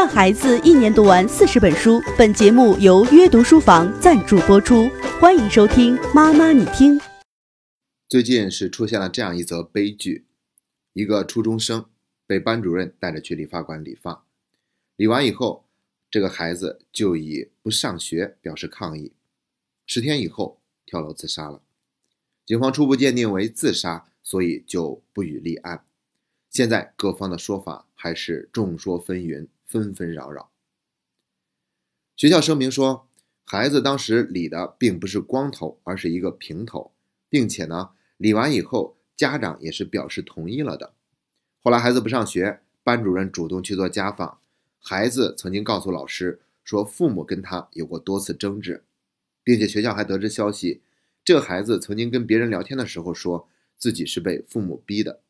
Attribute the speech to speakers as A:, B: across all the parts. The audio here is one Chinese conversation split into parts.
A: 让孩子一年读完四十本书。本节目由约读书房赞助播出，欢迎收听《妈妈你听》。
B: 最近是出现了这样一则悲剧：一个初中生被班主任带着去理发馆理发，理完以后，这个孩子就以不上学表示抗议，十天以后跳楼自杀了。警方初步鉴定为自杀，所以就不予立案。现在各方的说法还是众说纷纭，纷纷扰扰。学校声明说，孩子当时理的并不是光头，而是一个平头，并且呢，理完以后家长也是表示同意了的。后来孩子不上学，班主任主动去做家访，孩子曾经告诉老师说，父母跟他有过多次争执，并且学校还得知消息，这个孩子曾经跟别人聊天的时候说自己是被父母逼的。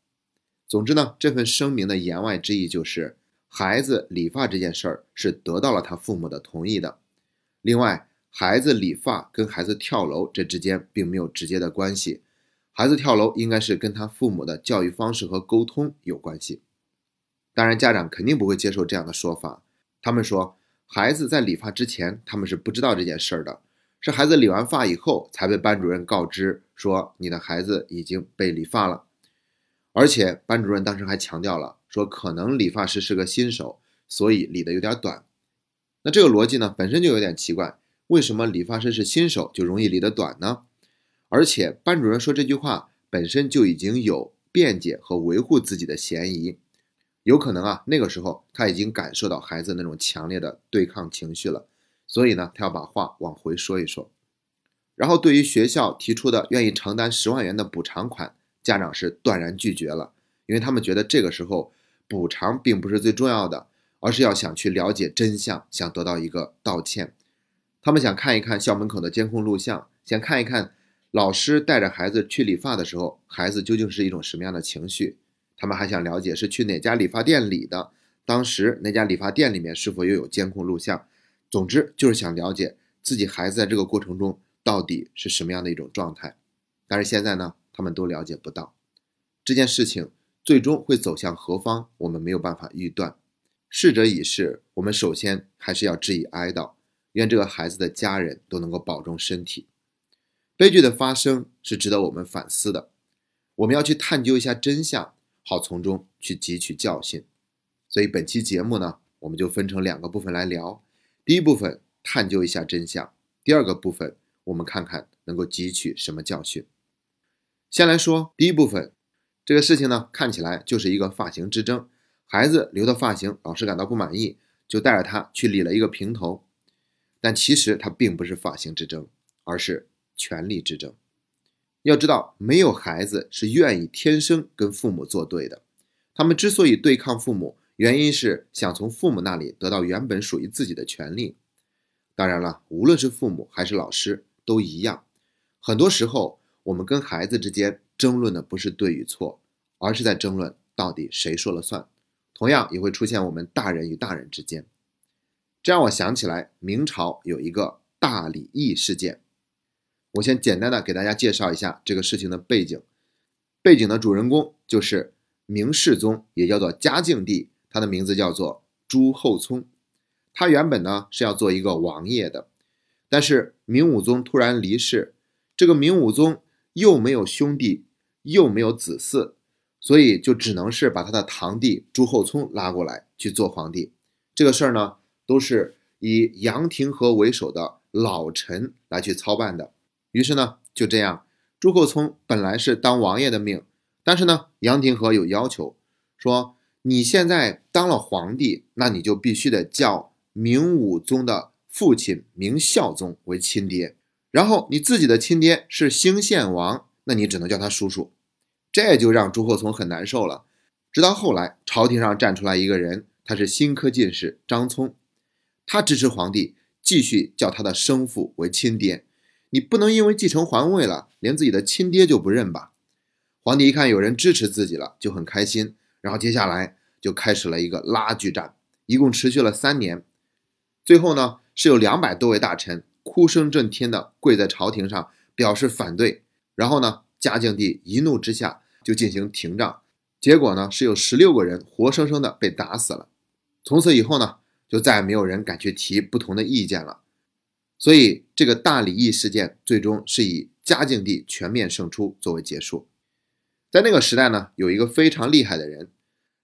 B: 总之呢，这份声明的言外之意就是，孩子理发这件事儿是得到了他父母的同意的。另外，孩子理发跟孩子跳楼这之间并没有直接的关系，孩子跳楼应该是跟他父母的教育方式和沟通有关系。当然，家长肯定不会接受这样的说法，他们说孩子在理发之前他们是不知道这件事儿的，是孩子理完发以后才被班主任告知说你的孩子已经被理发了。而且班主任当时还强调了，说可能理发师是个新手，所以理的有点短。那这个逻辑呢，本身就有点奇怪。为什么理发师是新手就容易理得短呢？而且班主任说这句话本身就已经有辩解和维护自己的嫌疑，有可能啊，那个时候他已经感受到孩子那种强烈的对抗情绪了，所以呢，他要把话往回说一说。然后对于学校提出的愿意承担十万元的补偿款。家长是断然拒绝了，因为他们觉得这个时候补偿并不是最重要的，而是要想去了解真相，想得到一个道歉。他们想看一看校门口的监控录像，想看一看老师带着孩子去理发的时候，孩子究竟是一种什么样的情绪。他们还想了解是去哪家理发店理的，当时那家理发店里面是否又有监控录像。总之就是想了解自己孩子在这个过程中到底是什么样的一种状态。但是现在呢？他们都了解不到这件事情最终会走向何方，我们没有办法预断。逝者已逝，我们首先还是要致以哀悼，愿这个孩子的家人都能够保重身体。悲剧的发生是值得我们反思的，我们要去探究一下真相，好从中去汲取教训。所以本期节目呢，我们就分成两个部分来聊。第一部分探究一下真相，第二个部分我们看看能够汲取什么教训。先来说第一部分，这个事情呢，看起来就是一个发型之争。孩子留的发型，老师感到不满意，就带着他去理了一个平头。但其实他并不是发型之争，而是权力之争。要知道，没有孩子是愿意天生跟父母作对的。他们之所以对抗父母，原因是想从父母那里得到原本属于自己的权利。当然了，无论是父母还是老师都一样，很多时候。我们跟孩子之间争论的不是对与错，而是在争论到底谁说了算。同样也会出现我们大人与大人之间。这让我想起来明朝有一个大礼义事件。我先简单的给大家介绍一下这个事情的背景。背景的主人公就是明世宗，也叫做嘉靖帝，他的名字叫做朱厚熜。他原本呢是要做一个王爷的，但是明武宗突然离世，这个明武宗。又没有兄弟，又没有子嗣，所以就只能是把他的堂弟朱厚熜拉过来去做皇帝。这个事儿呢，都是以杨廷和为首的老臣来去操办的。于是呢，就这样，朱厚熜本来是当王爷的命，但是呢，杨廷和有要求，说你现在当了皇帝，那你就必须得叫明武宗的父亲明孝宗为亲爹。然后你自己的亲爹是兴献王，那你只能叫他叔叔，这就让朱厚熜很难受了。直到后来，朝廷上站出来一个人，他是新科进士张聪，他支持皇帝继续叫他的生父为亲爹。你不能因为继承皇位了，连自己的亲爹就不认吧？皇帝一看有人支持自己了，就很开心。然后接下来就开始了一个拉锯战，一共持续了三年。最后呢，是有两百多位大臣。哭声震天的跪在朝廷上表示反对，然后呢，嘉靖帝一怒之下就进行廷杖，结果呢是有十六个人活生生的被打死了。从此以后呢，就再也没有人敢去提不同的意见了。所以，这个大礼义事件最终是以嘉靖帝全面胜出作为结束。在那个时代呢，有一个非常厉害的人，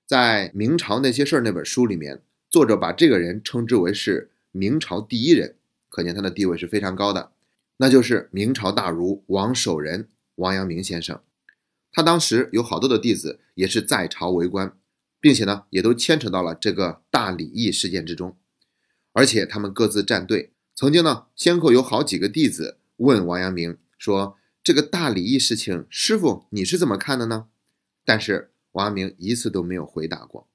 B: 在《明朝那些事儿》那本书里面，作者把这个人称之为是明朝第一人，可见他的地位是非常高的。那就是明朝大儒王守仁王阳明先生。他当时有好多的弟子也是在朝为官，并且呢，也都牵扯到了这个大礼义事件之中，而且他们各自站队。曾经呢，先后有好几个弟子问王阳明说：“这个大礼义事情，师傅你是怎么看的呢？”但是王阳明一次都没有回答过。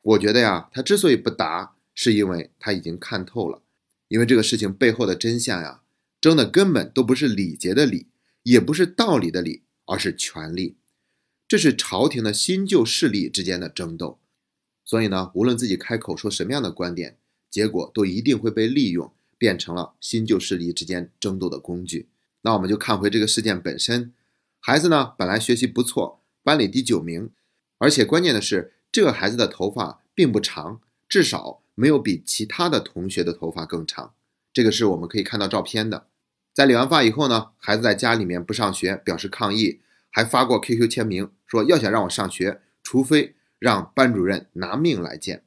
B: 我觉得呀，他之所以不答，是因为他已经看透了，因为这个事情背后的真相呀，争的根本都不是礼节的礼，也不是道理的理，而是权力。这是朝廷的新旧势力之间的争斗。所以呢，无论自己开口说什么样的观点，结果都一定会被利用。变成了新旧势力之间争斗的工具。那我们就看回这个事件本身。孩子呢，本来学习不错，班里第九名，而且关键的是，这个孩子的头发并不长，至少没有比其他的同学的头发更长。这个是我们可以看到照片的。在理完发以后呢，孩子在家里面不上学，表示抗议，还发过 QQ 签名，说要想让我上学，除非让班主任拿命来见。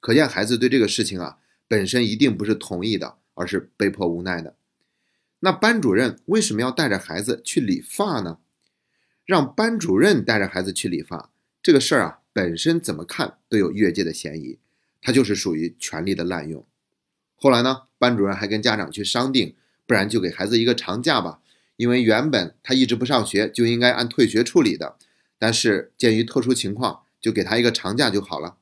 B: 可见孩子对这个事情啊，本身一定不是同意的。而是被迫无奈的。那班主任为什么要带着孩子去理发呢？让班主任带着孩子去理发这个事儿啊，本身怎么看都有越界的嫌疑，他就是属于权力的滥用。后来呢，班主任还跟家长去商定，不然就给孩子一个长假吧，因为原本他一直不上学，就应该按退学处理的。但是鉴于特殊情况，就给他一个长假就好了。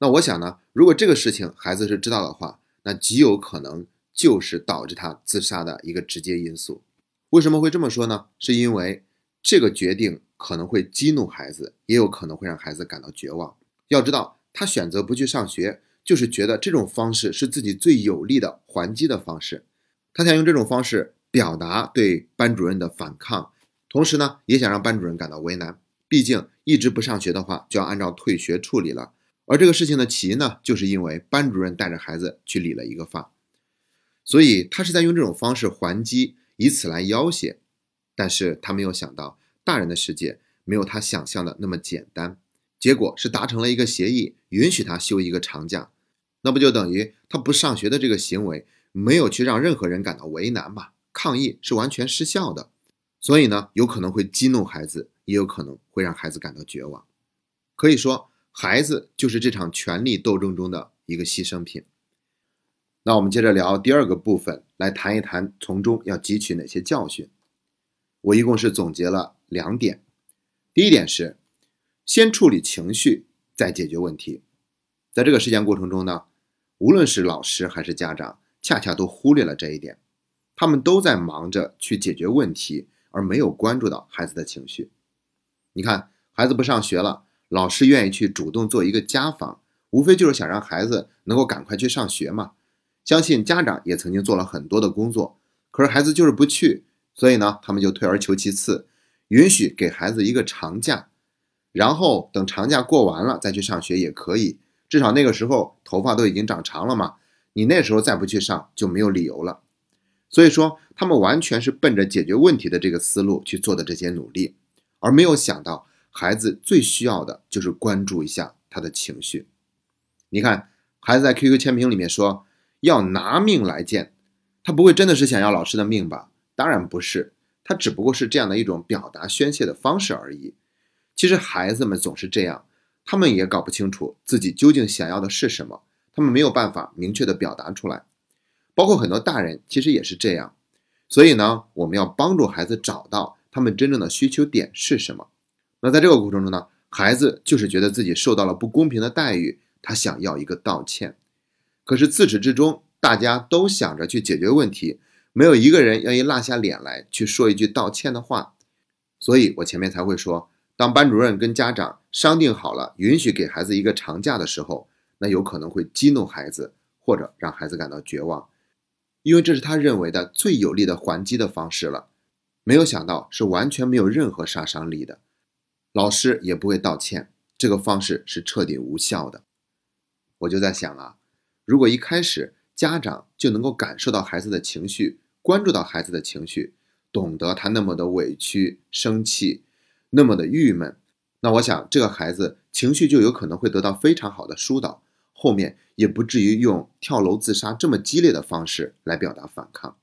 B: 那我想呢，如果这个事情孩子是知道的话，那极有可能就是导致他自杀的一个直接因素。为什么会这么说呢？是因为这个决定可能会激怒孩子，也有可能会让孩子感到绝望。要知道，他选择不去上学，就是觉得这种方式是自己最有力的还击的方式。他想用这种方式表达对班主任的反抗，同时呢，也想让班主任感到为难。毕竟一直不上学的话，就要按照退学处理了。而这个事情的起因呢，就是因为班主任带着孩子去理了一个发，所以他是在用这种方式还击，以此来要挟。但是他没有想到，大人的世界没有他想象的那么简单。结果是达成了一个协议，允许他休一个长假，那不就等于他不上学的这个行为没有去让任何人感到为难吧？抗议是完全失效的。所以呢，有可能会激怒孩子，也有可能会让孩子感到绝望。可以说。孩子就是这场权力斗争中的一个牺牲品。那我们接着聊第二个部分，来谈一谈从中要汲取哪些教训。我一共是总结了两点。第一点是，先处理情绪，再解决问题。在这个事件过程中呢，无论是老师还是家长，恰恰都忽略了这一点，他们都在忙着去解决问题，而没有关注到孩子的情绪。你看，孩子不上学了。老师愿意去主动做一个家访，无非就是想让孩子能够赶快去上学嘛。相信家长也曾经做了很多的工作，可是孩子就是不去，所以呢，他们就退而求其次，允许给孩子一个长假，然后等长假过完了再去上学也可以，至少那个时候头发都已经长长了嘛。你那时候再不去上就没有理由了。所以说，他们完全是奔着解决问题的这个思路去做的这些努力，而没有想到。孩子最需要的就是关注一下他的情绪。你看，孩子在 QQ 签名里面说要拿命来见，他不会真的是想要老师的命吧？当然不是，他只不过是这样的一种表达宣泄的方式而已。其实孩子们总是这样，他们也搞不清楚自己究竟想要的是什么，他们没有办法明确的表达出来。包括很多大人其实也是这样。所以呢，我们要帮助孩子找到他们真正的需求点是什么。那在这个过程中呢，孩子就是觉得自己受到了不公平的待遇，他想要一个道歉。可是自始至终，大家都想着去解决问题，没有一个人愿意落下脸来去说一句道歉的话。所以我前面才会说，当班主任跟家长商定好了，允许给孩子一个长假的时候，那有可能会激怒孩子，或者让孩子感到绝望，因为这是他认为的最有力的还击的方式了。没有想到是完全没有任何杀伤力的。老师也不会道歉，这个方式是彻底无效的。我就在想啊，如果一开始家长就能够感受到孩子的情绪，关注到孩子的情绪，懂得他那么的委屈、生气，那么的郁闷，那我想这个孩子情绪就有可能会得到非常好的疏导，后面也不至于用跳楼自杀这么激烈的方式来表达反抗。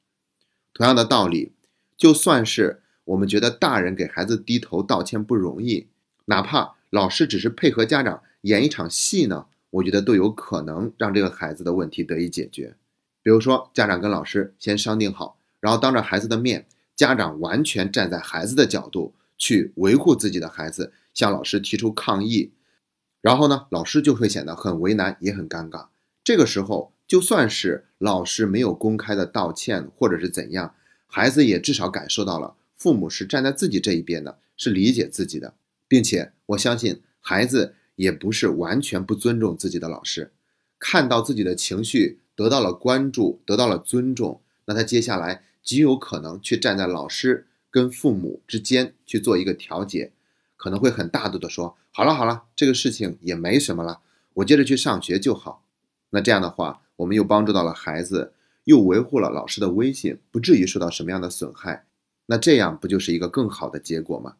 B: 同样的道理，就算是我们觉得大人给孩子低头道歉不容易，哪怕老师只是配合家长演一场戏呢？我觉得都有可能让这个孩子的问题得以解决。比如说，家长跟老师先商定好，然后当着孩子的面，家长完全站在孩子的角度去维护自己的孩子，向老师提出抗议，然后呢，老师就会显得很为难，也很尴尬。这个时候，就算是老师没有公开的道歉，或者是怎样，孩子也至少感受到了父母是站在自己这一边的，是理解自己的，并且我相信孩子。也不是完全不尊重自己的老师，看到自己的情绪得到了关注，得到了尊重，那他接下来极有可能去站在老师跟父母之间去做一个调解，可能会很大度的说：“好了好了，这个事情也没什么了，我接着去上学就好。”那这样的话，我们又帮助到了孩子，又维护了老师的威信，不至于受到什么样的损害。那这样不就是一个更好的结果吗？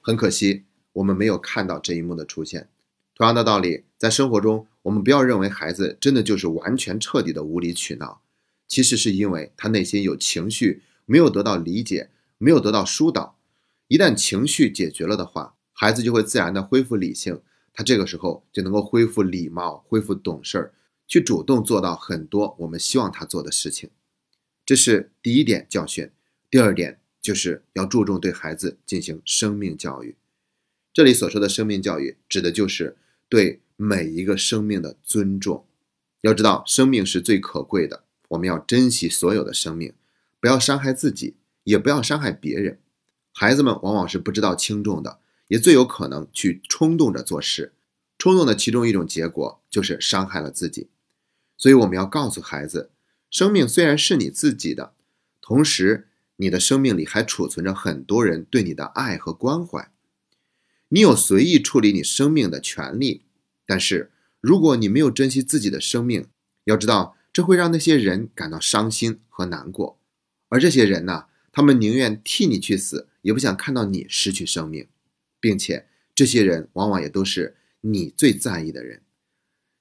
B: 很可惜，我们没有看到这一幕的出现。同样的道理，在生活中，我们不要认为孩子真的就是完全彻底的无理取闹，其实是因为他内心有情绪，没有得到理解，没有得到疏导。一旦情绪解决了的话，孩子就会自然的恢复理性，他这个时候就能够恢复礼貌，恢复懂事儿，去主动做到很多我们希望他做的事情。这是第一点教训。第二点就是要注重对孩子进行生命教育。这里所说的生命教育，指的就是。对每一个生命的尊重，要知道生命是最可贵的，我们要珍惜所有的生命，不要伤害自己，也不要伤害别人。孩子们往往是不知道轻重的，也最有可能去冲动着做事，冲动的其中一种结果就是伤害了自己。所以我们要告诉孩子，生命虽然是你自己的，同时你的生命里还储存着很多人对你的爱和关怀。你有随意处理你生命的权利，但是如果你没有珍惜自己的生命，要知道这会让那些人感到伤心和难过，而这些人呢，他们宁愿替你去死，也不想看到你失去生命，并且这些人往往也都是你最在意的人。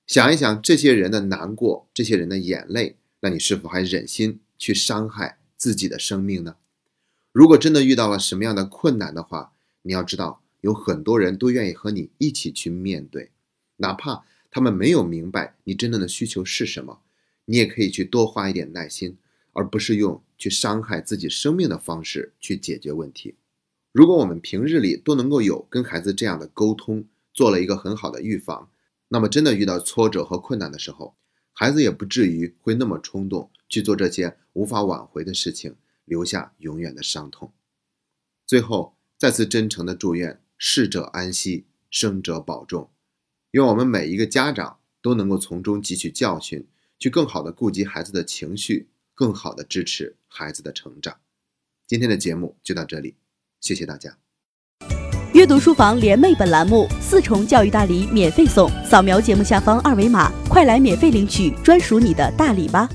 B: 想一想这些人的难过，这些人的眼泪，那你是否还忍心去伤害自己的生命呢？如果真的遇到了什么样的困难的话，你要知道。有很多人都愿意和你一起去面对，哪怕他们没有明白你真正的需求是什么，你也可以去多花一点耐心，而不是用去伤害自己生命的方式去解决问题。如果我们平日里都能够有跟孩子这样的沟通，做了一个很好的预防，那么真的遇到挫折和困难的时候，孩子也不至于会那么冲动去做这些无法挽回的事情，留下永远的伤痛。最后，再次真诚的祝愿。逝者安息，生者保重。愿我们每一个家长都能够从中汲取教训，去更好的顾及孩子的情绪，更好的支持孩子的成长。今天的节目就到这里，谢谢大家。
A: 阅读书房联袂本栏目四重教育大礼免费送，扫描节目下方二维码，快来免费领取专属你的大礼吧。